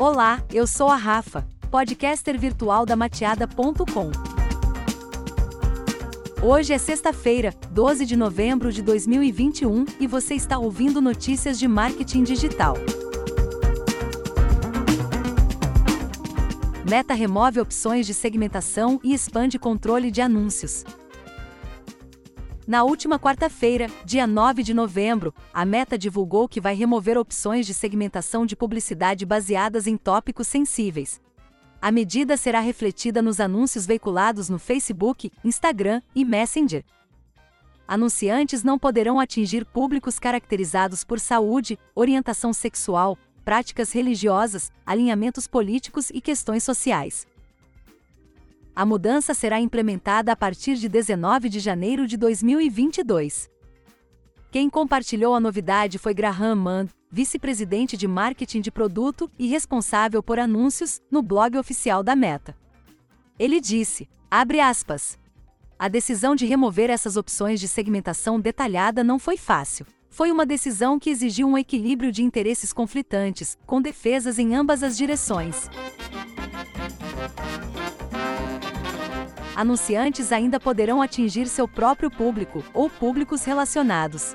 Olá, eu sou a Rafa, podcaster virtual da mateada.com. Hoje é sexta-feira, 12 de novembro de 2021, e você está ouvindo notícias de marketing digital. Meta remove opções de segmentação e expande controle de anúncios. Na última quarta-feira, dia 9 de novembro, a Meta divulgou que vai remover opções de segmentação de publicidade baseadas em tópicos sensíveis. A medida será refletida nos anúncios veiculados no Facebook, Instagram e Messenger. Anunciantes não poderão atingir públicos caracterizados por saúde, orientação sexual, práticas religiosas, alinhamentos políticos e questões sociais. A mudança será implementada a partir de 19 de janeiro de 2022. Quem compartilhou a novidade foi Graham Mann, vice-presidente de marketing de produto e responsável por anúncios, no blog oficial da Meta. Ele disse: aspas. A decisão de remover essas opções de segmentação detalhada não foi fácil. Foi uma decisão que exigiu um equilíbrio de interesses conflitantes, com defesas em ambas as direções. Anunciantes ainda poderão atingir seu próprio público ou públicos relacionados.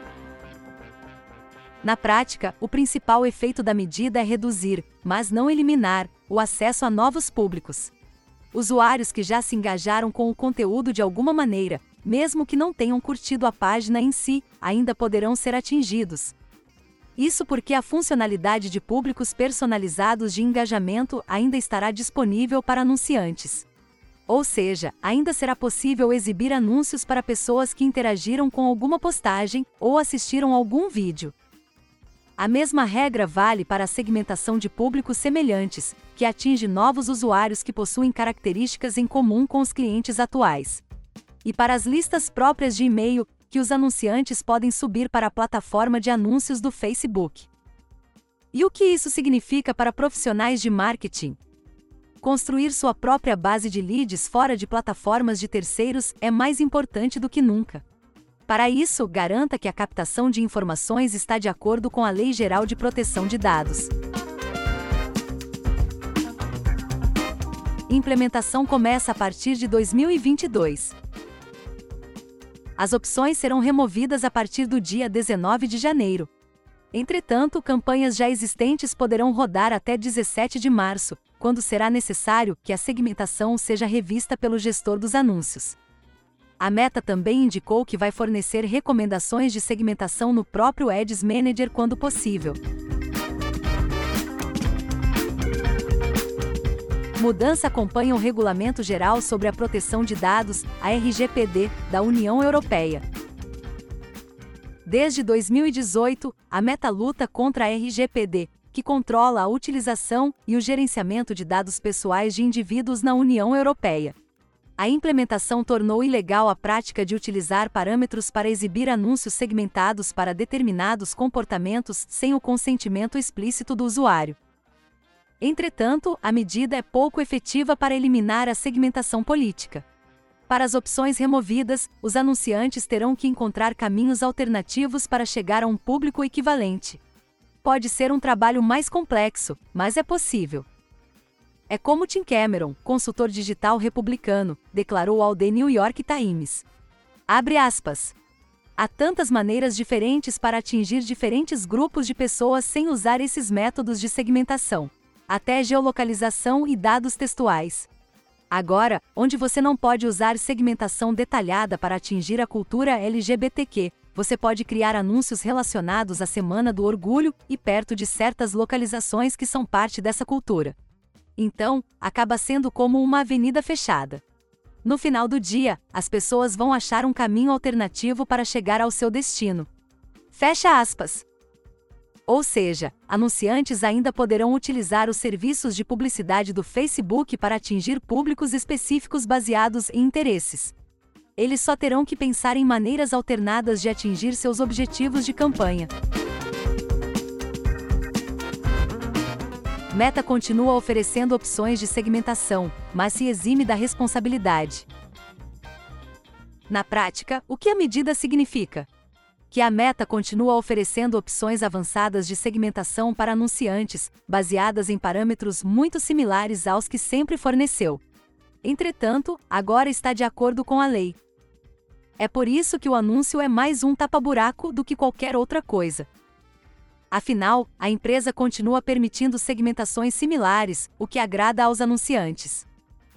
Na prática, o principal efeito da medida é reduzir, mas não eliminar, o acesso a novos públicos. Usuários que já se engajaram com o conteúdo de alguma maneira, mesmo que não tenham curtido a página em si, ainda poderão ser atingidos. Isso porque a funcionalidade de públicos personalizados de engajamento ainda estará disponível para anunciantes. Ou seja, ainda será possível exibir anúncios para pessoas que interagiram com alguma postagem ou assistiram algum vídeo. A mesma regra vale para a segmentação de públicos semelhantes, que atinge novos usuários que possuem características em comum com os clientes atuais. E para as listas próprias de e-mail, que os anunciantes podem subir para a plataforma de anúncios do Facebook. E o que isso significa para profissionais de marketing? Construir sua própria base de leads fora de plataformas de terceiros é mais importante do que nunca. Para isso, garanta que a captação de informações está de acordo com a Lei Geral de Proteção de Dados. Implementação começa a partir de 2022. As opções serão removidas a partir do dia 19 de janeiro. Entretanto, campanhas já existentes poderão rodar até 17 de março, quando será necessário que a segmentação seja revista pelo gestor dos anúncios. A Meta também indicou que vai fornecer recomendações de segmentação no próprio Ads Manager quando possível. Mudança acompanha o Regulamento Geral sobre a Proteção de Dados, a RGPD, da União Europeia. Desde 2018, a Meta luta contra a RGPD, que controla a utilização e o gerenciamento de dados pessoais de indivíduos na União Europeia. A implementação tornou ilegal a prática de utilizar parâmetros para exibir anúncios segmentados para determinados comportamentos sem o consentimento explícito do usuário. Entretanto, a medida é pouco efetiva para eliminar a segmentação política. Para as opções removidas, os anunciantes terão que encontrar caminhos alternativos para chegar a um público equivalente pode ser um trabalho mais complexo, mas é possível. É como Tim Cameron, consultor digital republicano, declarou ao The New York Times. Abre aspas. Há tantas maneiras diferentes para atingir diferentes grupos de pessoas sem usar esses métodos de segmentação, até geolocalização e dados textuais. Agora, onde você não pode usar segmentação detalhada para atingir a cultura LGBTQ, você pode criar anúncios relacionados à Semana do Orgulho e perto de certas localizações que são parte dessa cultura. Então, acaba sendo como uma avenida fechada. No final do dia, as pessoas vão achar um caminho alternativo para chegar ao seu destino. Fecha aspas. Ou seja, anunciantes ainda poderão utilizar os serviços de publicidade do Facebook para atingir públicos específicos baseados em interesses eles só terão que pensar em maneiras alternadas de atingir seus objetivos de campanha. Meta continua oferecendo opções de segmentação, mas se exime da responsabilidade. Na prática, o que a medida significa? Que a Meta continua oferecendo opções avançadas de segmentação para anunciantes, baseadas em parâmetros muito similares aos que sempre forneceu. Entretanto, agora está de acordo com a lei. É por isso que o anúncio é mais um tapa-buraco do que qualquer outra coisa. Afinal, a empresa continua permitindo segmentações similares, o que agrada aos anunciantes.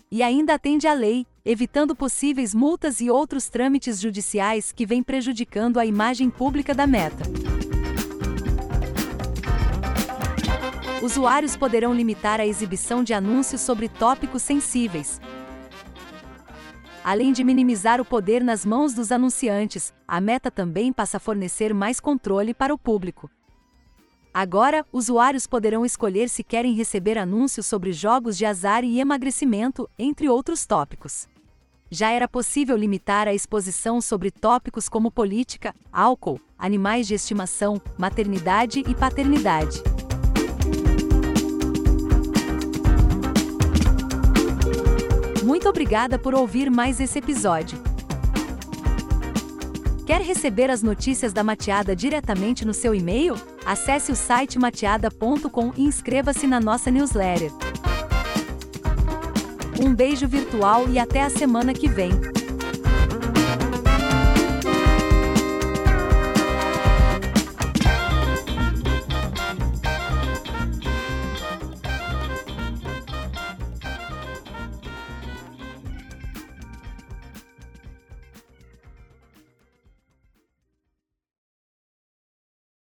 E ainda atende à lei, evitando possíveis multas e outros trâmites judiciais que vêm prejudicando a imagem pública da Meta. Usuários poderão limitar a exibição de anúncios sobre tópicos sensíveis. Além de minimizar o poder nas mãos dos anunciantes, a Meta também passa a fornecer mais controle para o público. Agora, usuários poderão escolher se querem receber anúncios sobre jogos de azar e emagrecimento, entre outros tópicos. Já era possível limitar a exposição sobre tópicos como política, álcool, animais de estimação, maternidade e paternidade. Muito obrigada por ouvir mais esse episódio. Quer receber as notícias da Mateada diretamente no seu e-mail? Acesse o site mateada.com e inscreva-se na nossa newsletter. Um beijo virtual e até a semana que vem.